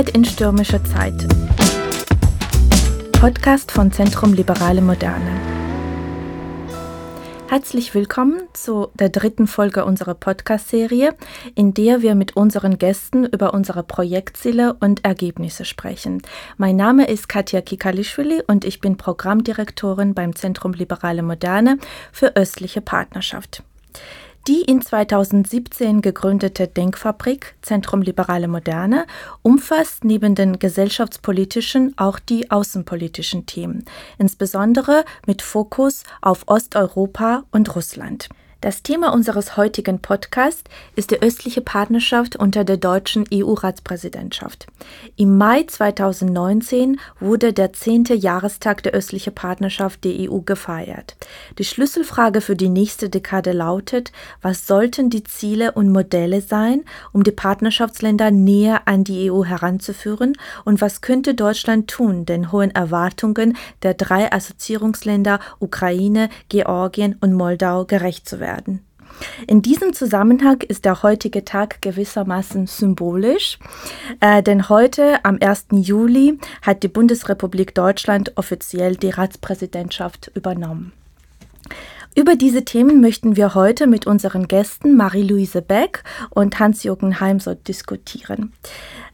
Freiheit in stürmischer Zeit. Podcast von Zentrum Liberale Moderne. Herzlich willkommen zu der dritten Folge unserer Podcast-Serie, in der wir mit unseren Gästen über unsere Projektziele und Ergebnisse sprechen. Mein Name ist Katja Kikalischwili und ich bin Programmdirektorin beim Zentrum Liberale Moderne für östliche Partnerschaft. Die in 2017 gegründete Denkfabrik Zentrum Liberale Moderne umfasst neben den gesellschaftspolitischen auch die außenpolitischen Themen, insbesondere mit Fokus auf Osteuropa und Russland. Das Thema unseres heutigen Podcasts ist die östliche Partnerschaft unter der deutschen EU-Ratspräsidentschaft. Im Mai 2019 wurde der zehnte Jahrestag der östlichen Partnerschaft der EU gefeiert. Die Schlüsselfrage für die nächste Dekade lautet, was sollten die Ziele und Modelle sein, um die Partnerschaftsländer näher an die EU heranzuführen und was könnte Deutschland tun, den hohen Erwartungen der drei Assoziierungsländer Ukraine, Georgien und Moldau gerecht zu werden werden. In diesem Zusammenhang ist der heutige Tag gewissermaßen symbolisch, äh, denn heute, am 1. Juli, hat die Bundesrepublik Deutschland offiziell die Ratspräsidentschaft übernommen. Über diese Themen möchten wir heute mit unseren Gästen Marie-Louise Beck und Hans-Jürgen Heimsoth diskutieren.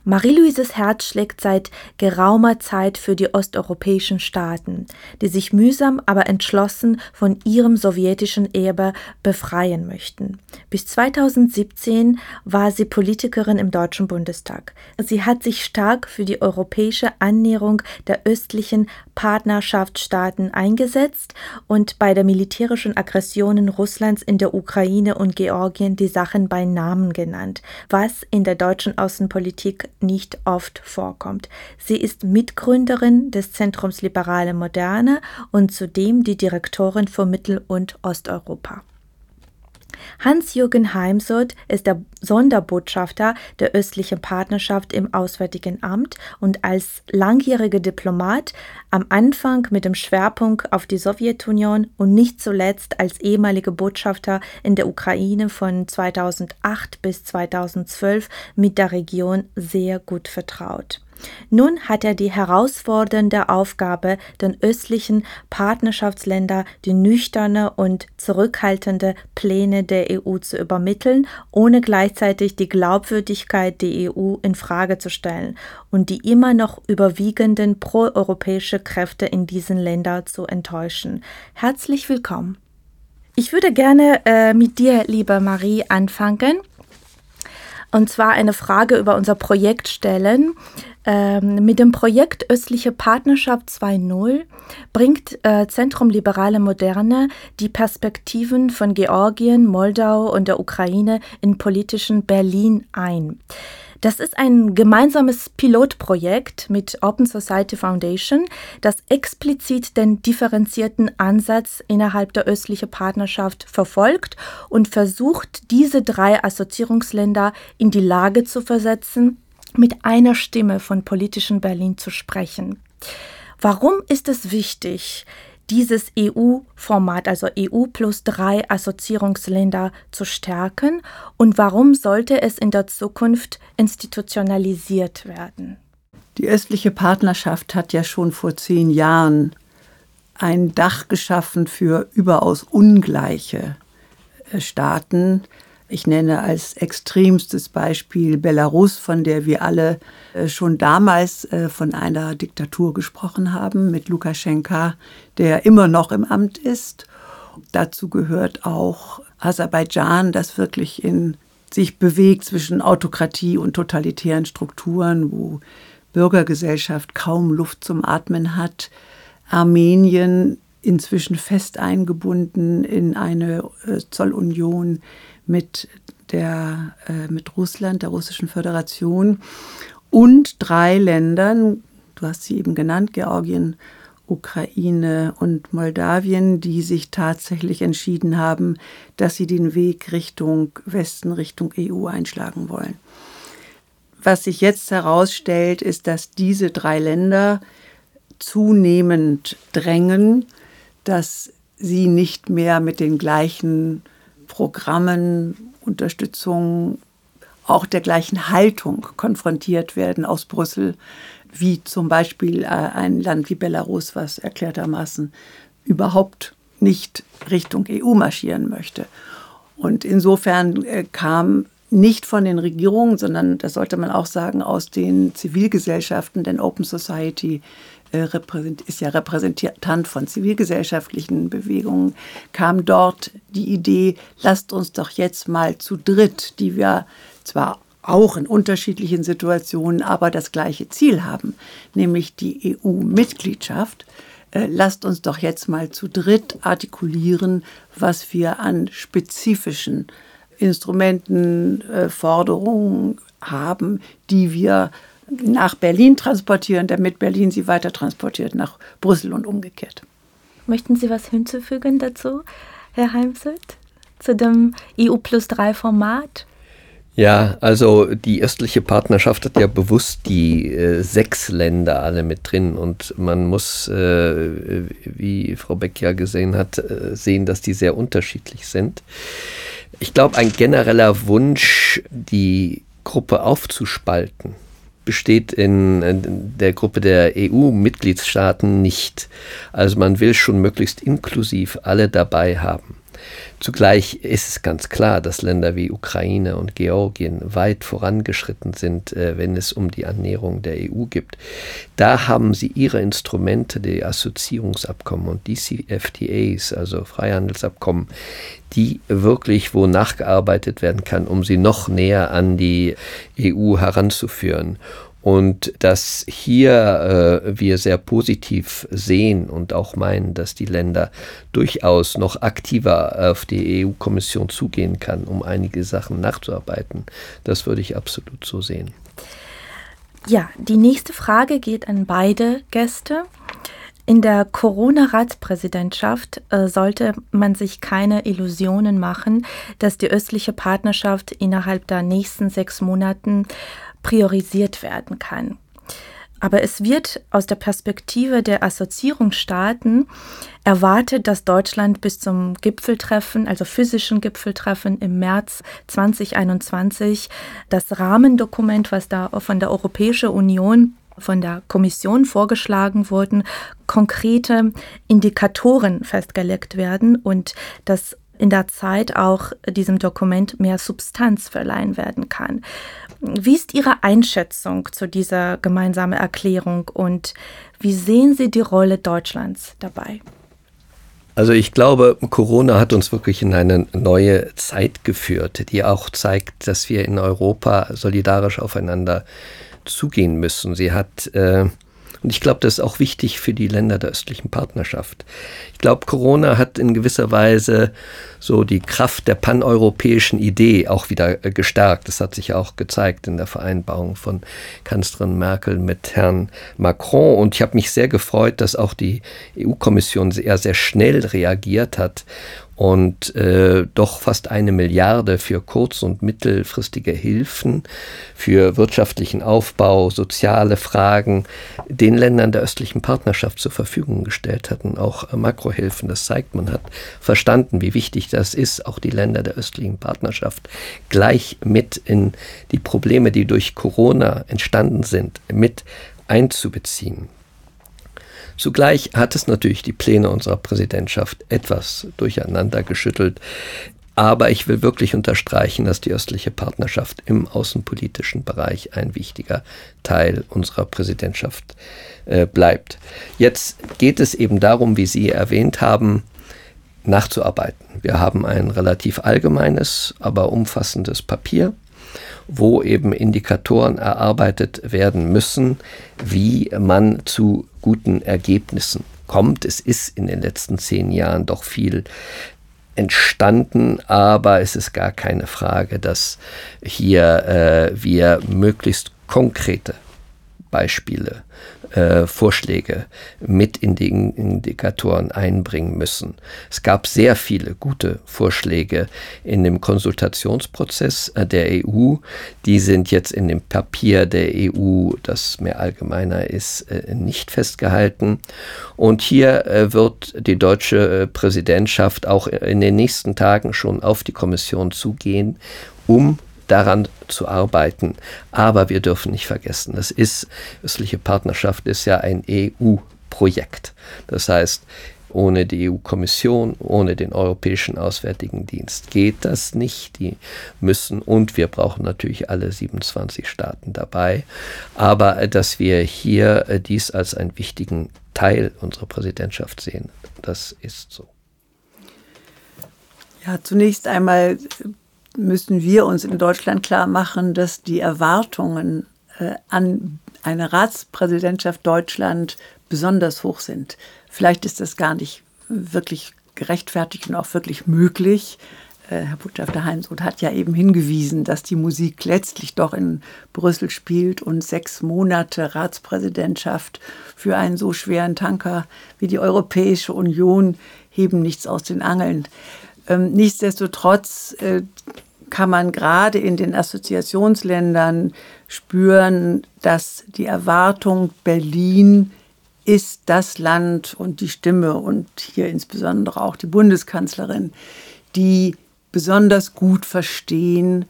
Marie-Louises Herz schlägt seit geraumer Zeit für die osteuropäischen Staaten, die sich mühsam, aber entschlossen von ihrem sowjetischen Erbe befreien möchten. Bis 2017 war sie Politikerin im Deutschen Bundestag. Sie hat sich stark für die europäische Annäherung der östlichen Partnerschaftsstaaten eingesetzt und bei der militärischen Aggressionen Russlands in der Ukraine und Georgien die Sachen bei Namen genannt, was in der deutschen Außenpolitik nicht oft vorkommt. Sie ist Mitgründerin des Zentrums Liberale Moderne und zudem die Direktorin für Mittel- und Osteuropa. Hans-Jürgen Heimsoth ist der Sonderbotschafter der östlichen Partnerschaft im Auswärtigen Amt und als langjähriger Diplomat am Anfang mit dem Schwerpunkt auf die Sowjetunion und nicht zuletzt als ehemaliger Botschafter in der Ukraine von 2008 bis 2012 mit der Region sehr gut vertraut. Nun hat er die herausfordernde Aufgabe, den östlichen Partnerschaftsländern die nüchterne und zurückhaltende Pläne der EU zu übermitteln, ohne gleichzeitig die Glaubwürdigkeit der EU in Frage zu stellen und die immer noch überwiegenden proeuropäische Kräfte in diesen Ländern zu enttäuschen. Herzlich willkommen. Ich würde gerne äh, mit dir, liebe Marie, anfangen und zwar eine Frage über unser Projekt stellen. Ähm, mit dem Projekt Östliche Partnerschaft 2.0 bringt äh, Zentrum Liberale Moderne die Perspektiven von Georgien, Moldau und der Ukraine in politischen Berlin ein. Das ist ein gemeinsames Pilotprojekt mit Open Society Foundation, das explizit den differenzierten Ansatz innerhalb der östlichen Partnerschaft verfolgt und versucht, diese drei Assoziierungsländer in die Lage zu versetzen, mit einer Stimme von politischen Berlin zu sprechen. Warum ist es wichtig, dieses EU-Format, also EU plus drei Assoziierungsländer zu stärken und warum sollte es in der Zukunft institutionalisiert werden? Die östliche Partnerschaft hat ja schon vor zehn Jahren ein Dach geschaffen für überaus ungleiche äh, Staaten, ich nenne als extremstes Beispiel Belarus, von der wir alle äh, schon damals äh, von einer Diktatur gesprochen haben, mit Lukaschenka, der immer noch im Amt ist. Dazu gehört auch Aserbaidschan, das wirklich in sich bewegt zwischen Autokratie und totalitären Strukturen, wo Bürgergesellschaft kaum Luft zum Atmen hat. Armenien inzwischen fest eingebunden in eine äh, Zollunion mit, der, äh, mit Russland, der Russischen Föderation und drei Ländern, du hast sie eben genannt, Georgien, Ukraine und Moldawien, die sich tatsächlich entschieden haben, dass sie den Weg Richtung Westen, Richtung EU einschlagen wollen. Was sich jetzt herausstellt, ist, dass diese drei Länder zunehmend drängen, dass sie nicht mehr mit den gleichen Programmen, Unterstützung auch der gleichen Haltung konfrontiert werden aus Brüssel, wie zum Beispiel äh, ein Land wie Belarus, was erklärtermaßen überhaupt nicht Richtung EU marschieren möchte. Und insofern äh, kam nicht von den Regierungen, sondern das sollte man auch sagen, aus den Zivilgesellschaften, denn Open Society ist ja Repräsentant von zivilgesellschaftlichen Bewegungen, kam dort die Idee, lasst uns doch jetzt mal zu dritt, die wir zwar auch in unterschiedlichen Situationen, aber das gleiche Ziel haben, nämlich die EU-Mitgliedschaft, äh, lasst uns doch jetzt mal zu dritt artikulieren, was wir an spezifischen Instrumenten, äh, Forderungen haben, die wir nach Berlin transportieren, damit Berlin sie weiter transportiert nach Brüssel und umgekehrt. Möchten Sie was hinzufügen dazu, Herr Heimselt, zu dem EU plus 3 Format? Ja, also die östliche Partnerschaft hat ja bewusst die äh, sechs Länder alle mit drin und man muss, äh, wie Frau Beck ja gesehen hat, äh, sehen, dass die sehr unterschiedlich sind. Ich glaube, ein genereller Wunsch, die Gruppe aufzuspalten, besteht in der Gruppe der EU-Mitgliedstaaten nicht. Also man will schon möglichst inklusiv alle dabei haben. Zugleich ist es ganz klar, dass Länder wie Ukraine und Georgien weit vorangeschritten sind, äh, wenn es um die Annäherung der EU geht. Da haben sie ihre Instrumente, die Assoziierungsabkommen und DCFTAs, also Freihandelsabkommen, die wirklich, wo nachgearbeitet werden kann, um sie noch näher an die EU heranzuführen und dass hier äh, wir sehr positiv sehen und auch meinen, dass die Länder durchaus noch aktiver auf die EU-Kommission zugehen kann, um einige Sachen nachzuarbeiten. Das würde ich absolut so sehen. Ja, die nächste Frage geht an beide Gäste. In der Corona-Ratspräsidentschaft äh, sollte man sich keine Illusionen machen, dass die östliche Partnerschaft innerhalb der nächsten sechs Monaten priorisiert werden kann. Aber es wird aus der Perspektive der Assoziierungsstaaten erwartet, dass Deutschland bis zum Gipfeltreffen, also physischen Gipfeltreffen im März 2021, das Rahmendokument, was da von der Europäischen Union von der Kommission vorgeschlagen wurden, konkrete Indikatoren festgelegt werden und dass in der Zeit auch diesem Dokument mehr Substanz verleihen werden kann. Wie ist Ihre Einschätzung zu dieser gemeinsamen Erklärung und wie sehen Sie die Rolle Deutschlands dabei? Also ich glaube, Corona hat uns wirklich in eine neue Zeit geführt, die auch zeigt, dass wir in Europa solidarisch aufeinander zugehen müssen. Sie hat äh, und ich glaube, das ist auch wichtig für die Länder der östlichen Partnerschaft. Ich glaube, Corona hat in gewisser Weise so die Kraft der paneuropäischen Idee auch wieder äh, gestärkt. Das hat sich auch gezeigt in der Vereinbarung von Kanzlerin Merkel mit Herrn Macron. Und ich habe mich sehr gefreut, dass auch die EU-Kommission sehr, sehr schnell reagiert hat und äh, doch fast eine Milliarde für kurz- und mittelfristige Hilfen, für wirtschaftlichen Aufbau, soziale Fragen den Ländern der östlichen Partnerschaft zur Verfügung gestellt hatten, auch äh, Makrohilfen. Das zeigt, man hat verstanden, wie wichtig das ist, auch die Länder der östlichen Partnerschaft gleich mit in die Probleme, die durch Corona entstanden sind, mit einzubeziehen. Zugleich hat es natürlich die Pläne unserer Präsidentschaft etwas durcheinander geschüttelt. Aber ich will wirklich unterstreichen, dass die östliche Partnerschaft im außenpolitischen Bereich ein wichtiger Teil unserer Präsidentschaft äh, bleibt. Jetzt geht es eben darum, wie Sie erwähnt haben, nachzuarbeiten. Wir haben ein relativ allgemeines, aber umfassendes Papier wo eben Indikatoren erarbeitet werden müssen, wie man zu guten Ergebnissen kommt. Es ist in den letzten zehn Jahren doch viel entstanden, aber es ist gar keine Frage, dass hier äh, wir möglichst konkrete Beispiele äh, Vorschläge mit in die Indikatoren einbringen müssen. Es gab sehr viele gute Vorschläge in dem Konsultationsprozess äh, der EU. Die sind jetzt in dem Papier der EU, das mehr allgemeiner ist, äh, nicht festgehalten. Und hier äh, wird die deutsche Präsidentschaft auch in den nächsten Tagen schon auf die Kommission zugehen, um daran zu arbeiten. Aber wir dürfen nicht vergessen, das ist, östliche Partnerschaft ist ja ein EU-Projekt. Das heißt, ohne die EU-Kommission, ohne den Europäischen Auswärtigen Dienst geht das nicht. Die müssen und wir brauchen natürlich alle 27 Staaten dabei. Aber äh, dass wir hier äh, dies als einen wichtigen Teil unserer Präsidentschaft sehen, das ist so. Ja, zunächst einmal müssen wir uns in Deutschland klar machen, dass die Erwartungen äh, an eine Ratspräsidentschaft Deutschland besonders hoch sind. Vielleicht ist das gar nicht wirklich gerechtfertigt und auch wirklich möglich. Äh, Herr Botschafter Heinsoth hat ja eben hingewiesen, dass die Musik letztlich doch in Brüssel spielt und sechs Monate Ratspräsidentschaft für einen so schweren Tanker wie die Europäische Union heben nichts aus den Angeln. Ähm, nichtsdestotrotz äh, kann man gerade in den Assoziationsländern spüren, dass die Erwartung Berlin ist das Land und die Stimme und hier insbesondere auch die Bundeskanzlerin, die besonders gut verstehen,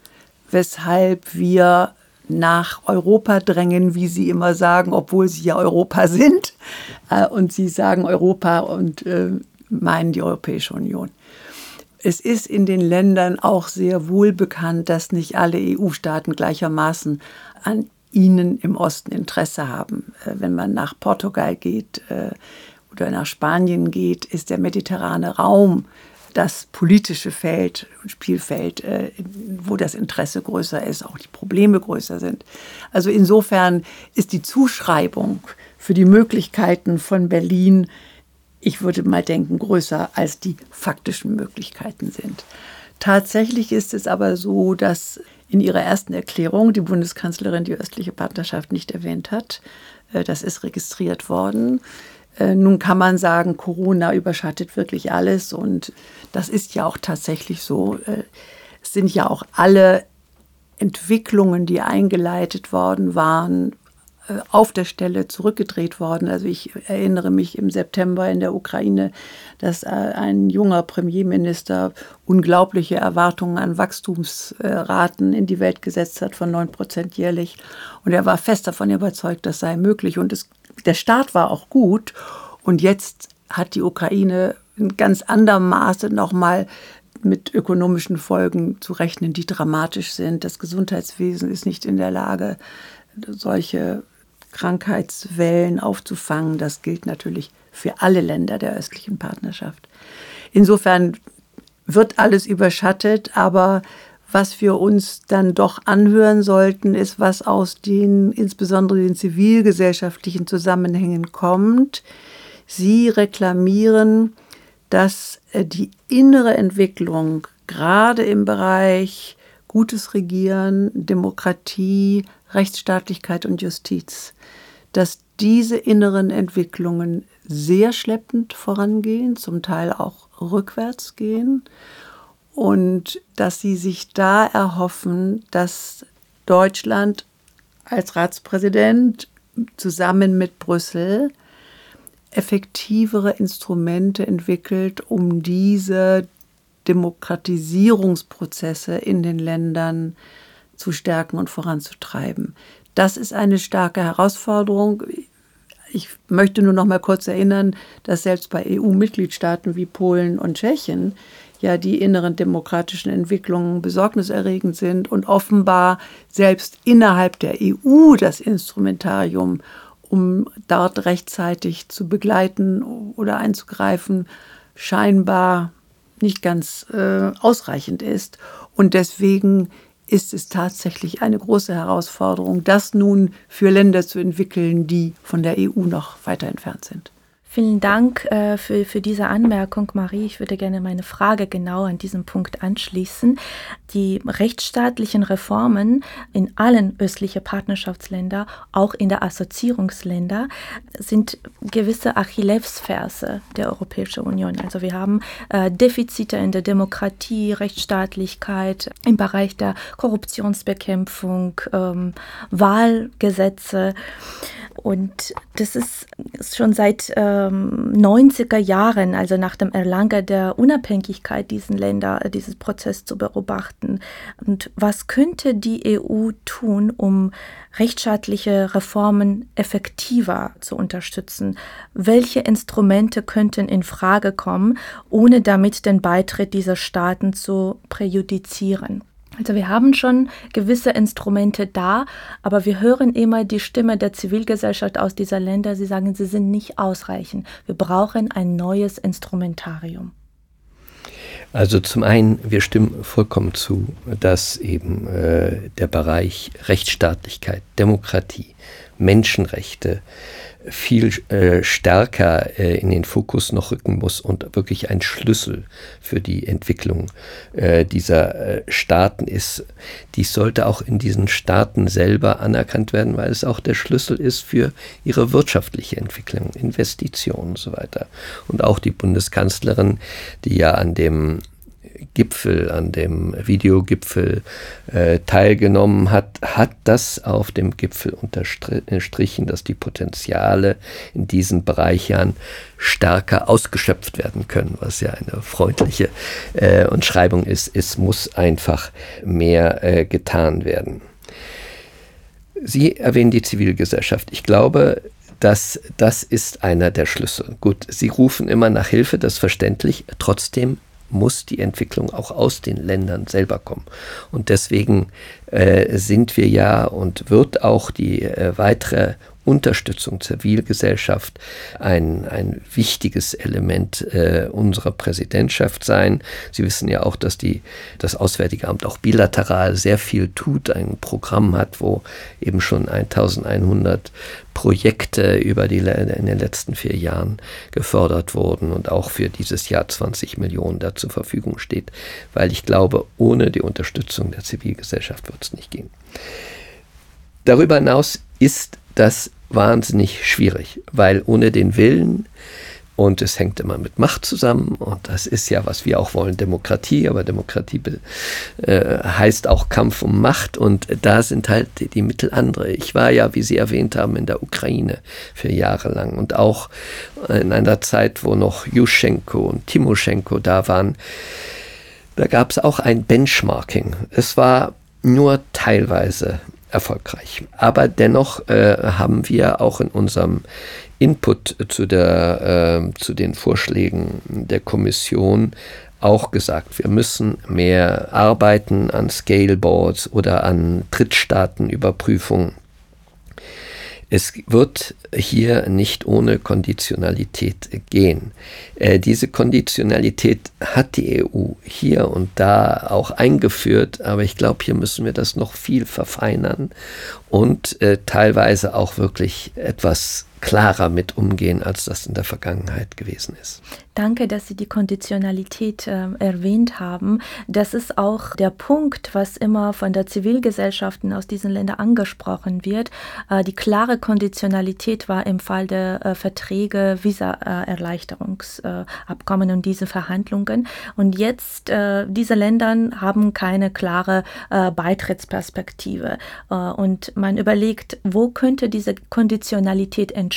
weshalb wir nach Europa drängen, wie Sie immer sagen, obwohl Sie ja Europa sind. Äh, und Sie sagen Europa und äh, meinen die Europäische Union. Es ist in den Ländern auch sehr wohl bekannt, dass nicht alle EU-Staaten gleichermaßen an ihnen im Osten Interesse haben. Äh, wenn man nach Portugal geht äh, oder nach Spanien geht, ist der mediterrane Raum das politische Feld und Spielfeld, äh, wo das Interesse größer ist, auch die Probleme größer sind. Also insofern ist die Zuschreibung für die Möglichkeiten von Berlin ich würde mal denken, größer als die faktischen Möglichkeiten sind. Tatsächlich ist es aber so, dass in ihrer ersten Erklärung die Bundeskanzlerin die östliche Partnerschaft nicht erwähnt hat. Äh, das ist registriert worden. Äh, nun kann man sagen, Corona überschattet wirklich alles und das ist ja auch tatsächlich so. Äh, es sind ja auch alle Entwicklungen, die eingeleitet worden waren, auf der Stelle zurückgedreht worden. Also ich erinnere mich im September in der Ukraine, dass äh, ein junger Premierminister unglaubliche Erwartungen an Wachstumsraten in die Welt gesetzt hat von 9 Prozent jährlich. Und er war fest davon überzeugt, das sei möglich. Und es, der Start war auch gut. Und jetzt hat die Ukraine in ganz anderem Maße nochmal mit ökonomischen Folgen zu rechnen, die dramatisch sind. Das Gesundheitswesen ist nicht in der Lage, solche Krankheitswellen aufzufangen. Das gilt natürlich für alle Länder der östlichen Partnerschaft. Insofern wird alles überschattet, aber was wir uns dann doch anhören sollten, ist, was aus den insbesondere den zivilgesellschaftlichen Zusammenhängen kommt. Sie reklamieren, dass äh, die innere Entwicklung gerade im Bereich gutes Regieren, Demokratie, Rechtsstaatlichkeit und Justiz dass diese inneren Entwicklungen sehr schleppend vorangehen, zum Teil auch rückwärts gehen und dass sie sich da erhoffen, dass Deutschland als Ratspräsident zusammen mit Brüssel effektivere Instrumente entwickelt, um diese Demokratisierungsprozesse in den Ländern zu stärken und voranzutreiben. Das ist eine starke Herausforderung. Ich möchte nur noch mal kurz erinnern, dass selbst bei EU-Mitgliedstaaten wie Polen und Tschechien ja die inneren demokratischen Entwicklungen besorgniserregend sind und offenbar selbst innerhalb der EU das Instrumentarium, um dort rechtzeitig zu begleiten oder einzugreifen, scheinbar nicht ganz äh, ausreichend ist. Und deswegen ist es tatsächlich eine große Herausforderung, das nun für Länder zu entwickeln, die von der EU noch weiter entfernt sind. Vielen Dank äh, für, für diese Anmerkung, Marie. Ich würde gerne meine Frage genau an diesem Punkt anschließen. Die rechtsstaatlichen Reformen in allen östlichen Partnerschaftsländern, auch in der Assoziierungsländer, sind gewisse Achillesferse der Europäischen Union. Also wir haben äh, Defizite in der Demokratie, Rechtsstaatlichkeit, im Bereich der Korruptionsbekämpfung, ähm, Wahlgesetze. Und das ist schon seit ähm, 90er Jahren, also nach dem Erlangen der Unabhängigkeit diesen Länder, äh, dieses Prozess zu beobachten. Und was könnte die EU tun, um rechtsstaatliche Reformen effektiver zu unterstützen? Welche Instrumente könnten in Frage kommen, ohne damit den Beitritt dieser Staaten zu präjudizieren? Also wir haben schon gewisse Instrumente da, aber wir hören immer die Stimme der Zivilgesellschaft aus dieser Länder. Sie sagen, sie sind nicht ausreichend. Wir brauchen ein neues Instrumentarium. Also zum einen, wir stimmen vollkommen zu, dass eben äh, der Bereich Rechtsstaatlichkeit, Demokratie, Menschenrechte, viel äh, stärker äh, in den Fokus noch rücken muss und wirklich ein Schlüssel für die Entwicklung äh, dieser äh, Staaten ist. Dies sollte auch in diesen Staaten selber anerkannt werden, weil es auch der Schlüssel ist für ihre wirtschaftliche Entwicklung, Investitionen und so weiter. Und auch die Bundeskanzlerin, die ja an dem Gipfel, an dem Videogipfel äh, teilgenommen hat, hat das auf dem Gipfel unterstrichen, dass die Potenziale in diesen Bereichen stärker ausgeschöpft werden können, was ja eine freundliche äh, Umschreibung ist. Es muss einfach mehr äh, getan werden. Sie erwähnen die Zivilgesellschaft. Ich glaube, dass das ist einer der Schlüssel. Gut, Sie rufen immer nach Hilfe, das ist verständlich. Trotzdem muss die Entwicklung auch aus den Ländern selber kommen. Und deswegen äh, sind wir ja und wird auch die äh, weitere Unterstützung Zivilgesellschaft ein, ein wichtiges Element äh, unserer Präsidentschaft sein. Sie wissen ja auch, dass die, das Auswärtige Amt auch bilateral sehr viel tut, ein Programm hat, wo eben schon 1100 Projekte über die in den letzten vier Jahren gefördert wurden und auch für dieses Jahr 20 Millionen da zur Verfügung steht, weil ich glaube, ohne die Unterstützung der Zivilgesellschaft wird es nicht gehen. Darüber hinaus ist das wahnsinnig schwierig, weil ohne den Willen und es hängt immer mit Macht zusammen und das ist ja, was wir auch wollen, Demokratie, aber Demokratie äh, heißt auch Kampf um Macht und da sind halt die, die, Mittel andere. Ich war ja, wie Sie erwähnt haben, in der Ukraine für Jahre lang und auch in einer Zeit, wo noch Juschenko und Timoschenko da waren, da gab es auch ein Benchmarking. Es war nur teilweise erfolgreich. Aber dennoch äh, haben wir auch in unserem Input zu, der, äh, zu den Vorschlägen der Kommission auch gesagt, wir müssen mehr arbeiten an Scaleboards oder an Drittstaatenüberprüfungen es wird hier nicht ohne Konditionalität gehen. Äh, diese Konditionalität hat die EU hier und da auch eingeführt, aber ich glaube, hier müssen wir das noch viel verfeinern und äh, teilweise auch wirklich etwas klarer mit umgehen, als das in der Vergangenheit gewesen ist. Danke, dass Sie die Konditionalität äh, erwähnt haben. Das ist auch der Punkt, was immer von der Zivilgesellschaften aus diesen Ländern angesprochen wird. Äh, die klare Konditionalität war im Fall der äh, Verträge, Visa-Erleichterungsabkommen und diese Verhandlungen. Und jetzt, äh, diese Länder haben keine klare äh, Beitrittsperspektive. Äh, und man überlegt, wo könnte diese Konditionalität entstehen.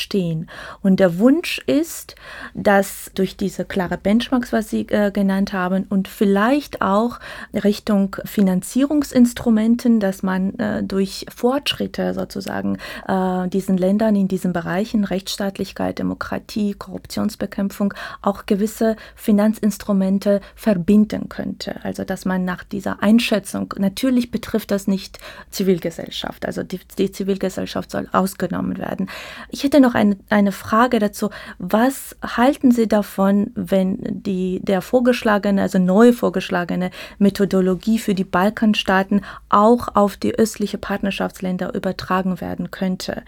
Und der Wunsch ist, dass durch die diese klare Benchmarks, was Sie äh, genannt haben, und vielleicht auch Richtung Finanzierungsinstrumenten, dass man äh, durch Fortschritte sozusagen äh, diesen Ländern in diesen Bereichen Rechtsstaatlichkeit, Demokratie, Korruptionsbekämpfung auch gewisse Finanzinstrumente verbinden könnte. Also dass man nach dieser Einschätzung, natürlich betrifft das nicht Zivilgesellschaft, also die, die Zivilgesellschaft soll ausgenommen werden. Ich hätte noch eine, eine Frage dazu. Was halten Sie davon, wenn die, der vorgeschlagene, also neu vorgeschlagene Methodologie für die Balkanstaaten auch auf die östliche Partnerschaftsländer übertragen werden könnte.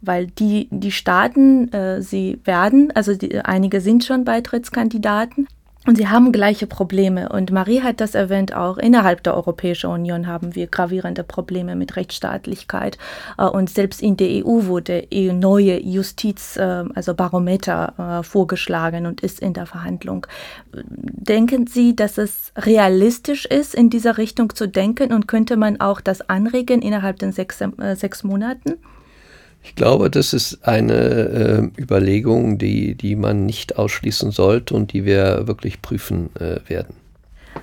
Weil die, die Staaten, äh, sie werden, also die, einige sind schon Beitrittskandidaten, und sie haben gleiche Probleme. Und Marie hat das erwähnt, auch innerhalb der Europäischen Union haben wir gravierende Probleme mit Rechtsstaatlichkeit. Äh, und selbst in der EU wurde neue Justiz, äh, also Barometer, äh, vorgeschlagen und ist in der Verhandlung. Denken Sie, dass es realistisch ist, in dieser Richtung zu denken und könnte man auch das anregen innerhalb den sechs, sechs Monaten? Ich glaube, das ist eine äh, Überlegung, die, die man nicht ausschließen sollte und die wir wirklich prüfen äh, werden.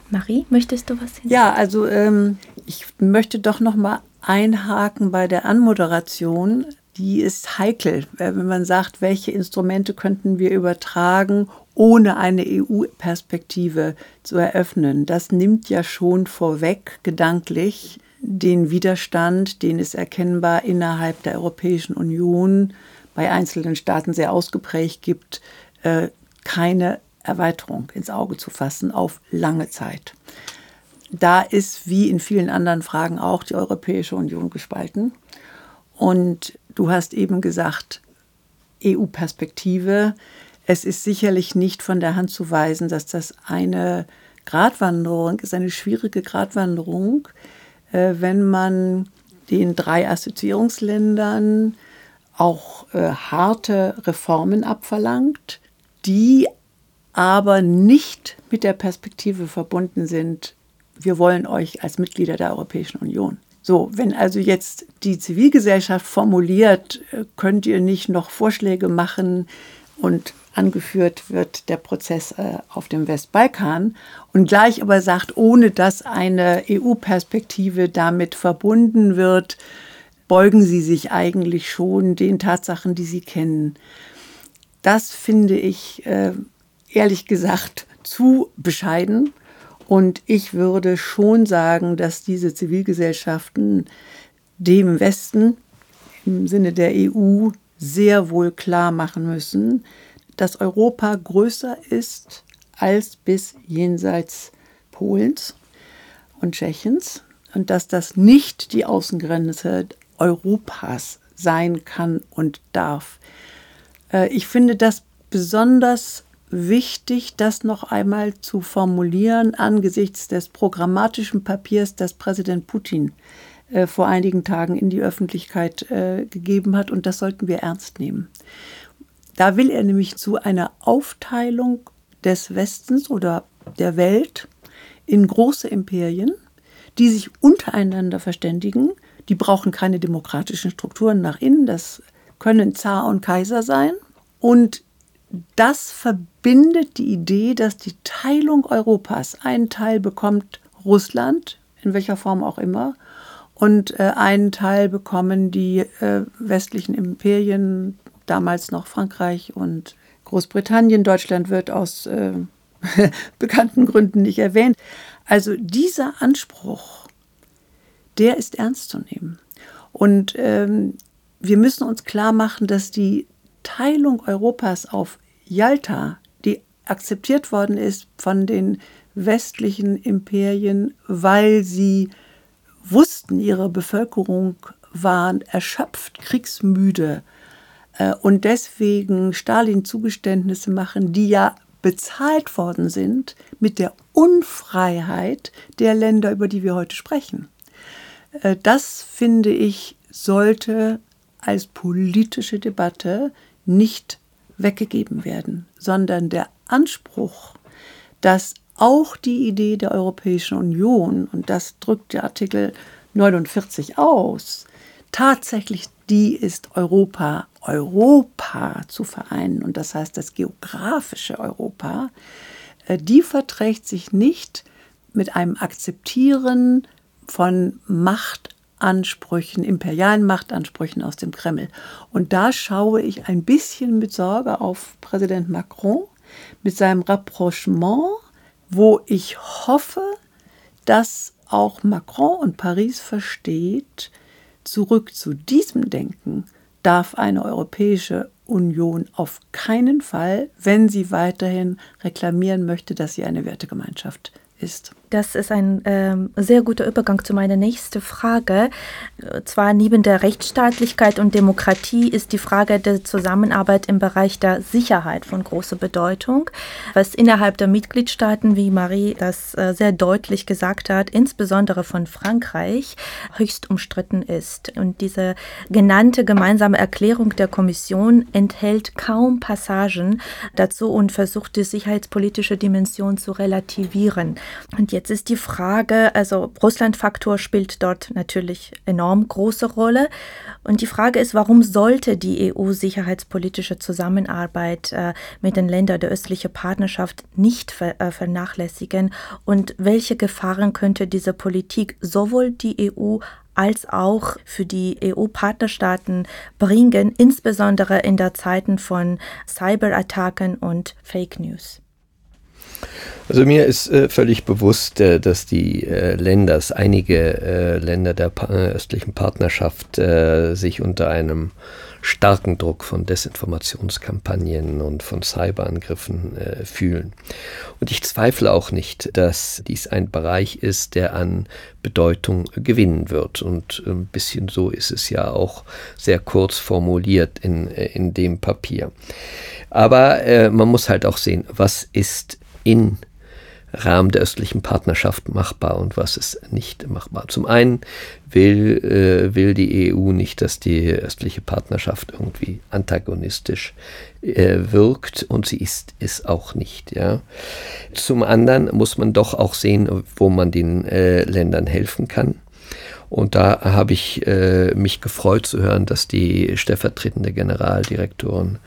Marie, möchtest du was hin? Ja, also ähm, ich möchte doch noch mal einhaken bei der Anmoderation. Die ist heikel, äh, wenn man sagt, welche Instrumente könnten wir übertragen, ohne eine EU-Perspektive zu eröffnen. Das nimmt ja schon vorweg gedanklich den Widerstand, den es erkennbar innerhalb der Europäischen Union bei einzelnen Staaten sehr ausgeprägt gibt, äh, keine Erweiterung ins Auge zu fassen auf lange Zeit. Da ist wie in vielen anderen Fragen auch die Europäische Union gespalten. Und du hast eben gesagt, EU-Perspektive. Es ist sicherlich nicht von der Hand zu weisen, dass das eine Gratwanderung ist, eine schwierige Gratwanderung, wenn man den drei Assoziierungsländern auch äh, harte Reformen abverlangt, die aber nicht mit der Perspektive verbunden sind, wir wollen euch als Mitglieder der Europäischen Union. So, wenn also jetzt die Zivilgesellschaft formuliert, äh, könnt ihr nicht noch Vorschläge machen und angeführt wird der Prozess äh, auf dem Westbalkan und gleich aber sagt, ohne dass eine EU-Perspektive damit verbunden wird, beugen sie sich eigentlich schon den Tatsachen, die sie kennen. Das finde ich äh, ehrlich gesagt zu bescheiden. Und ich würde schon sagen, dass diese Zivilgesellschaften dem Westen im Sinne der EU sehr wohl klar machen müssen, dass Europa größer ist als bis jenseits Polens und Tschechiens und dass das nicht die Außengrenze Europas sein kann und darf. Äh, ich finde das besonders wichtig, das noch einmal zu formulieren angesichts des programmatischen Papiers, das Präsident Putin äh, vor einigen Tagen in die Öffentlichkeit äh, gegeben hat. Und das sollten wir ernst nehmen. Da will er nämlich zu einer Aufteilung des Westens oder der Welt in große Imperien, die sich untereinander verständigen. Die brauchen keine demokratischen Strukturen nach innen, das können Zar und Kaiser sein. Und das verbindet die Idee, dass die Teilung Europas, einen Teil bekommt Russland, in welcher Form auch immer, und äh, einen Teil bekommen die äh, westlichen Imperien, damals noch Frankreich und Großbritannien. Deutschland wird aus äh, bekannten Gründen nicht erwähnt. Also dieser Anspruch, der ist ernst zu nehmen. Und ähm, wir müssen uns klar machen, dass die Teilung Europas auf Jalta, die akzeptiert worden ist von den westlichen Imperien, weil sie wussten, ihre Bevölkerung war erschöpft, kriegsmüde äh, und deswegen Stalin Zugeständnisse machen, die ja bezahlt worden sind mit der Unfreiheit der Länder, über die wir heute sprechen. Äh, das, finde ich, sollte als politische Debatte nicht weggegeben werden, sondern der Anspruch, dass auch die Idee der Europäischen Union, und das drückt der Artikel 49 aus, tatsächlich die ist Europa, Europa zu vereinen, und das heißt das geografische Europa, äh, die verträgt sich nicht mit einem Akzeptieren von Macht Machtansprüchen, imperialen Machtansprüchen aus dem Kreml. Und da schaue ich ein bisschen mit Sorge auf Präsident Macron mit seinem Rapprochement, wo ich hoffe, dass auch Macron und Paris versteht, zurück zu diesem Denken darf eine Europäische Union auf keinen Fall, wenn sie weiterhin reklamieren möchte, dass sie eine Wertegemeinschaft ist. Das ist ein ähm, sehr guter Übergang zu meiner nächsten Frage. Zwar neben der Rechtsstaatlichkeit und Demokratie ist die Frage der Zusammenarbeit im Bereich der Sicherheit von großer Bedeutung, was innerhalb der Mitgliedstaaten, wie Marie das äh, sehr deutlich gesagt hat, insbesondere von Frankreich, höchst umstritten ist. Und diese genannte gemeinsame Erklärung der Kommission enthält kaum Passagen dazu und versucht die sicherheitspolitische Dimension zu relativieren. Und jetzt ist die Frage, also Russland-Faktor spielt dort natürlich enorm große Rolle. Und die Frage ist, warum sollte die EU sicherheitspolitische Zusammenarbeit äh, mit den Ländern der östlichen Partnerschaft nicht äh, vernachlässigen? Und welche Gefahren könnte diese Politik sowohl die EU als auch für die EU-Partnerstaaten bringen, insbesondere in der Zeiten von Cyberattacken und Fake News? Also mir ist äh, völlig bewusst, äh, dass die äh, Länder, dass einige äh, Länder der pa äh, östlichen Partnerschaft äh, sich unter einem starken Druck von Desinformationskampagnen und von Cyberangriffen fühlen. Und ich zweifle auch nicht, dass dies ein Bereich ist, der an Bedeutung gewinnen wird. Und ein bisschen so ist es ja auch sehr kurz formuliert in, in dem Papier. Aber man muss halt auch sehen, was ist in Rahmen der östlichen Partnerschaft machbar und was ist nicht machbar. Zum einen will, äh, will die EU nicht, dass die östliche Partnerschaft irgendwie antagonistisch äh, wirkt und sie ist es auch nicht. Ja. Zum anderen muss man doch auch sehen, wo man den äh, Ländern helfen kann. Und da habe ich äh, mich gefreut zu hören, dass die stellvertretende Generaldirektorin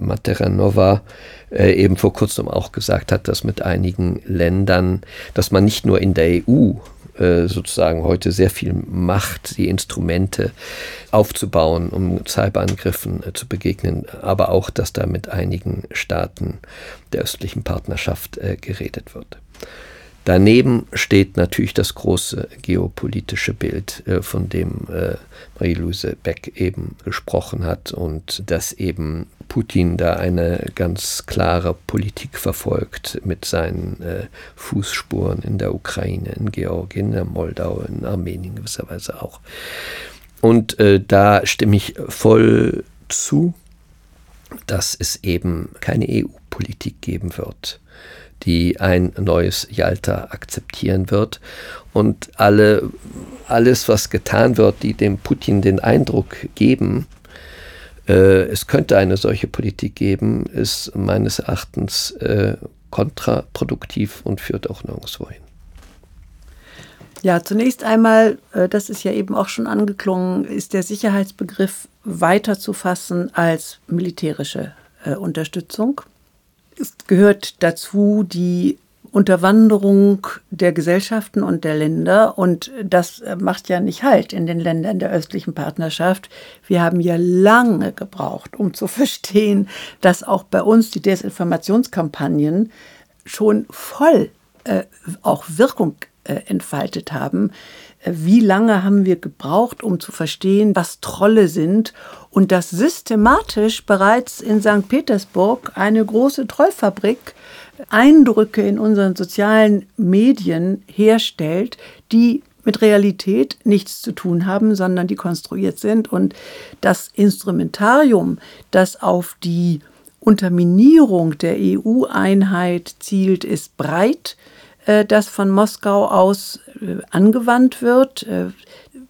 Materanova äh, eben vor kurzem auch gesagt hat, dass mit einigen Ländern, dass man nicht nur in der EU äh, sozusagen heute sehr viel Macht, die Instrumente aufzubauen, um Cyberangriffen äh, zu begegnen, aber auch, dass da mit einigen Staaten der östlichen Partnerschaft äh, geredet wird. Daneben steht natürlich das große geopolitische Bild, äh, von dem äh, Marie-Louise Beck eben gesprochen hat und dass eben Putin da eine ganz klare Politik verfolgt mit seinen äh, Fußspuren in der Ukraine, in Georgien, in Moldau, in Armenien gewisserweise auch. Und da stimme ich voll zu, dass es eben keine EU-Politik geben wird die ein neues Jalta akzeptieren wird. Und alle, alles, was getan wird, die dem Putin den Eindruck geben, äh, es könnte eine solche Politik geben, ist meines Erachtens äh, kontraproduktiv und führt auch nirgendwo hin. Ja, zunächst einmal, äh, das ist ja eben auch schon angeklungen, ist der Sicherheitsbegriff weiter zu fassen als militärische äh, Unterstützung. Es gehört dazu die Unterwanderung der Gesellschaften und der Länder. Und das macht ja nicht Halt in den Ländern der östlichen Partnerschaft. Wir haben ja lange gebraucht, um zu verstehen, dass auch bei uns die Desinformationskampagnen schon voll äh, auch Wirkung äh, entfaltet haben. Wie lange haben wir gebraucht, um zu verstehen, was Trolle sind und dass systematisch bereits in St. Petersburg eine große Trollfabrik Eindrücke in unseren sozialen Medien herstellt, die mit Realität nichts zu tun haben, sondern die konstruiert sind. Und das Instrumentarium, das auf die Unterminierung der EU-Einheit zielt, ist breit, das von Moskau aus äh, angewandt wird. Äh,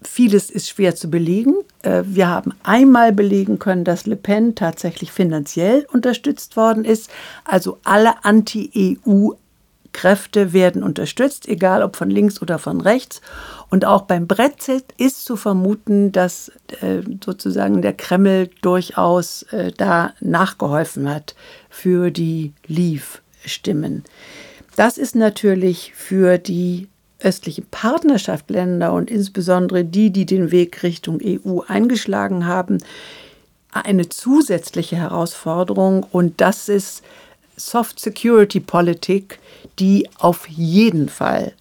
Vieles ist schwer zu belegen. Äh, wir haben einmal belegen können, dass Le Pen tatsächlich finanziell unterstützt worden ist. Also alle Anti-EU-Kräfte werden unterstützt, egal ob von links oder von rechts. Und auch beim Brexit ist zu vermuten, dass äh, sozusagen der Kreml durchaus äh, da nachgeholfen hat für die Leave-Stimmen. Das ist natürlich für die östliche Partnerschaftsländer und insbesondere die, die den Weg Richtung EU eingeschlagen haben, eine zusätzliche Herausforderung und das ist Soft Security Politik, die auf jeden Fall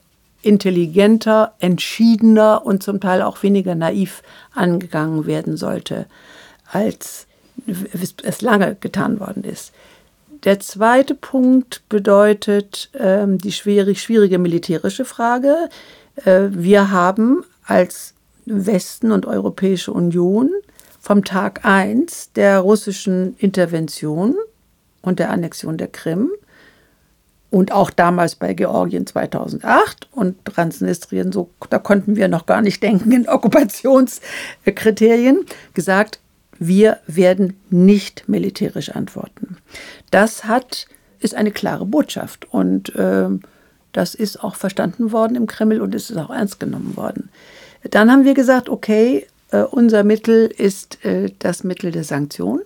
intelligenter, entschiedener und zum Teil auch weniger naiv angegangen werden sollte, als es lange getan worden ist. Der zweite Punkt bedeutet ähm, die schwierig, schwierige militärische Frage. Äh, wir haben als Westen und Europäische Union vom Tag 1 der russischen Intervention und der Annexion der Krim und auch damals bei Georgien 2008 und Transnistrien, so, da konnten wir noch gar nicht denken in Okkupationskriterien, gesagt, wir werden nicht militärisch antworten. Das hat, ist eine klare Botschaft. Und äh, Das ist auch verstanden worden im Kreml und es ist auch ernst genommen worden. Dann haben wir gesagt, okay, äh, unser Mittel ist äh, das Mittel der Sanktionen.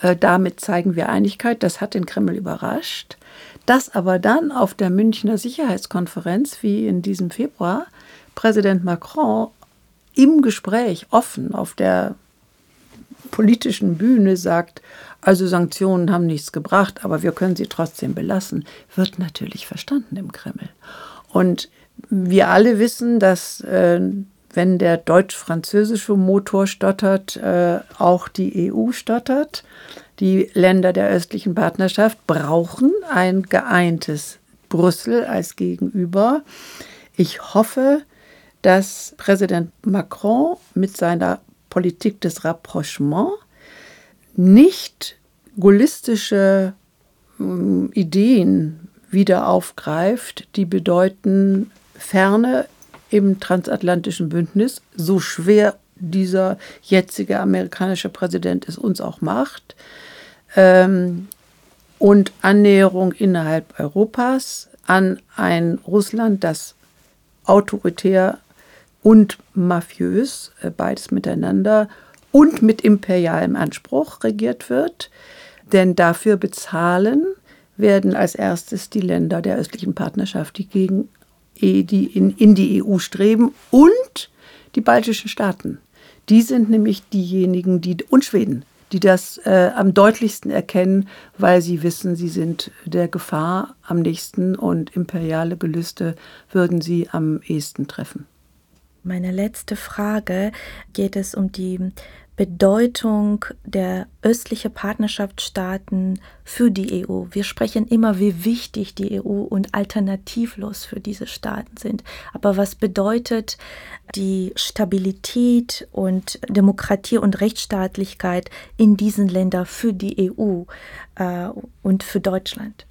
Äh, damit zeigen wir Einigkeit. Das hat den Kreml überrascht. Dass aber dann auf der Münchner Sicherheitskonferenz, wie in diesem Februar, Präsident Macron im Gespräch offen auf der politischen Bühne sagt, also Sanktionen haben nichts gebracht, aber wir können sie trotzdem belassen, wird natürlich verstanden im Kreml. Und wir alle wissen, dass äh, wenn der deutsch-französische Motor stottert, äh, auch die EU stottert. Die Länder der östlichen Partnerschaft brauchen ein geeintes Brüssel als Gegenüber. Ich hoffe, dass Präsident Macron mit seiner Politik des Rapprochement nicht gaullistische äh, Ideen wieder aufgreift, die bedeuten Ferne im transatlantischen Bündnis, so schwer dieser jetzige amerikanische Präsident es uns auch macht, ähm, und Annäherung innerhalb Europas an ein Russland, das autoritär und mafiös, äh, beides miteinander, und mit imperialem Anspruch regiert wird. Denn dafür bezahlen werden als erstes die Länder der östlichen Partnerschaft, die gegen die in, in die EU streben und die baltischen Staaten. Die sind nämlich diejenigen, die und Schweden, die das äh, am deutlichsten erkennen, weil sie wissen, sie sind der Gefahr am nächsten und imperiale Gelüste würden sie am ehesten treffen. Meine letzte Frage geht es um die Bedeutung der östlichen Partnerschaftsstaaten für die EU. Wir sprechen immer, wie wichtig die EU und alternativlos für diese Staaten sind. Aber was bedeutet die Stabilität und Demokratie und Rechtsstaatlichkeit in diesen Ländern für die EU äh, und für Deutschland?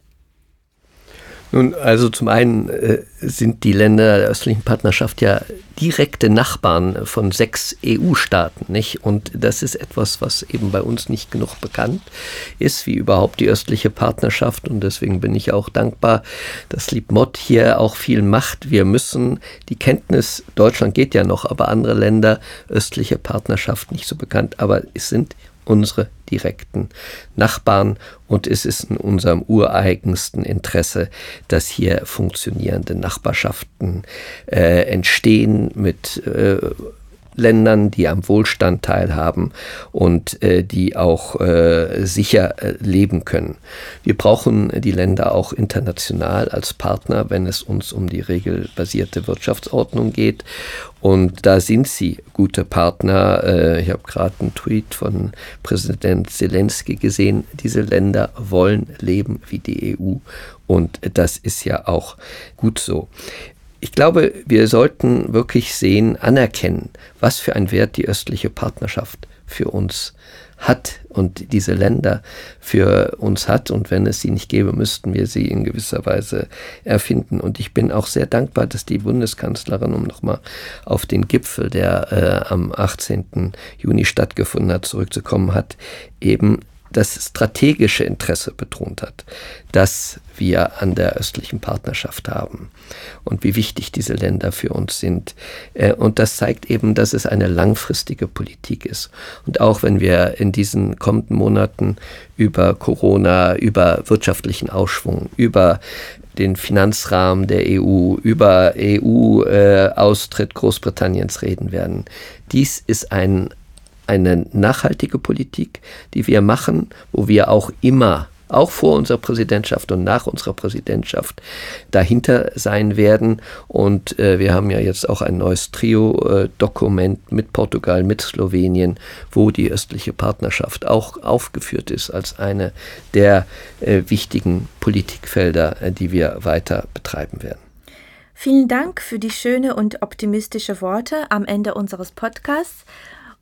Nun, also zum einen äh, sind die Länder der östlichen Partnerschaft ja direkte Nachbarn von sechs EU-Staaten, nicht? Und das ist etwas, was eben bei uns nicht genug bekannt ist, wie überhaupt die östliche Partnerschaft. Und deswegen bin ich auch dankbar, dass Liebmott hier auch viel macht. Wir müssen die Kenntnis, Deutschland geht ja noch, aber andere Länder, östliche Partnerschaft nicht so bekannt, aber es sind unsere direkten Nachbarn und es ist in unserem ureigensten Interesse, dass hier funktionierende Nachbarschaften äh, entstehen mit äh, Ländern, die am Wohlstand teilhaben und äh, die auch äh, sicher äh, leben können. Wir brauchen die Länder auch international als Partner, wenn es uns um die regelbasierte Wirtschaftsordnung geht. Und da sind sie gute Partner. Äh, ich habe gerade einen Tweet von Präsident Zelensky gesehen. Diese Länder wollen leben wie die EU. Und das ist ja auch gut so. Ich glaube, wir sollten wirklich sehen, anerkennen, was für einen Wert die östliche Partnerschaft für uns hat und diese Länder für uns hat. Und wenn es sie nicht gäbe, müssten wir sie in gewisser Weise erfinden. Und ich bin auch sehr dankbar, dass die Bundeskanzlerin, um nochmal auf den Gipfel, der äh, am 18. Juni stattgefunden hat, zurückzukommen hat, eben das strategische Interesse betont hat, das wir an der östlichen Partnerschaft haben und wie wichtig diese Länder für uns sind. Äh, und das zeigt eben, dass es eine langfristige Politik ist. Und auch wenn wir in diesen kommenden Monaten über Corona, über wirtschaftlichen Ausschwung, über den Finanzrahmen der EU, über EU-Austritt äh, Großbritanniens reden werden. Dies ist ein eine nachhaltige Politik, die wir machen, wo wir auch immer auch vor unserer Präsidentschaft und nach unserer Präsidentschaft dahinter sein werden. Und äh, wir haben ja jetzt auch ein neues Trio-Dokument äh, mit Portugal, mit Slowenien, wo die östliche Partnerschaft auch aufgeführt ist als eine der äh, wichtigen Politikfelder, äh, die wir weiter betreiben werden. Vielen Dank für die schöne und optimistische Worte am Ende unseres Podcasts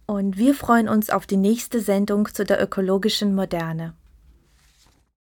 und wir freuen uns auf die nächste Sendung zu der ökologischen Moderne.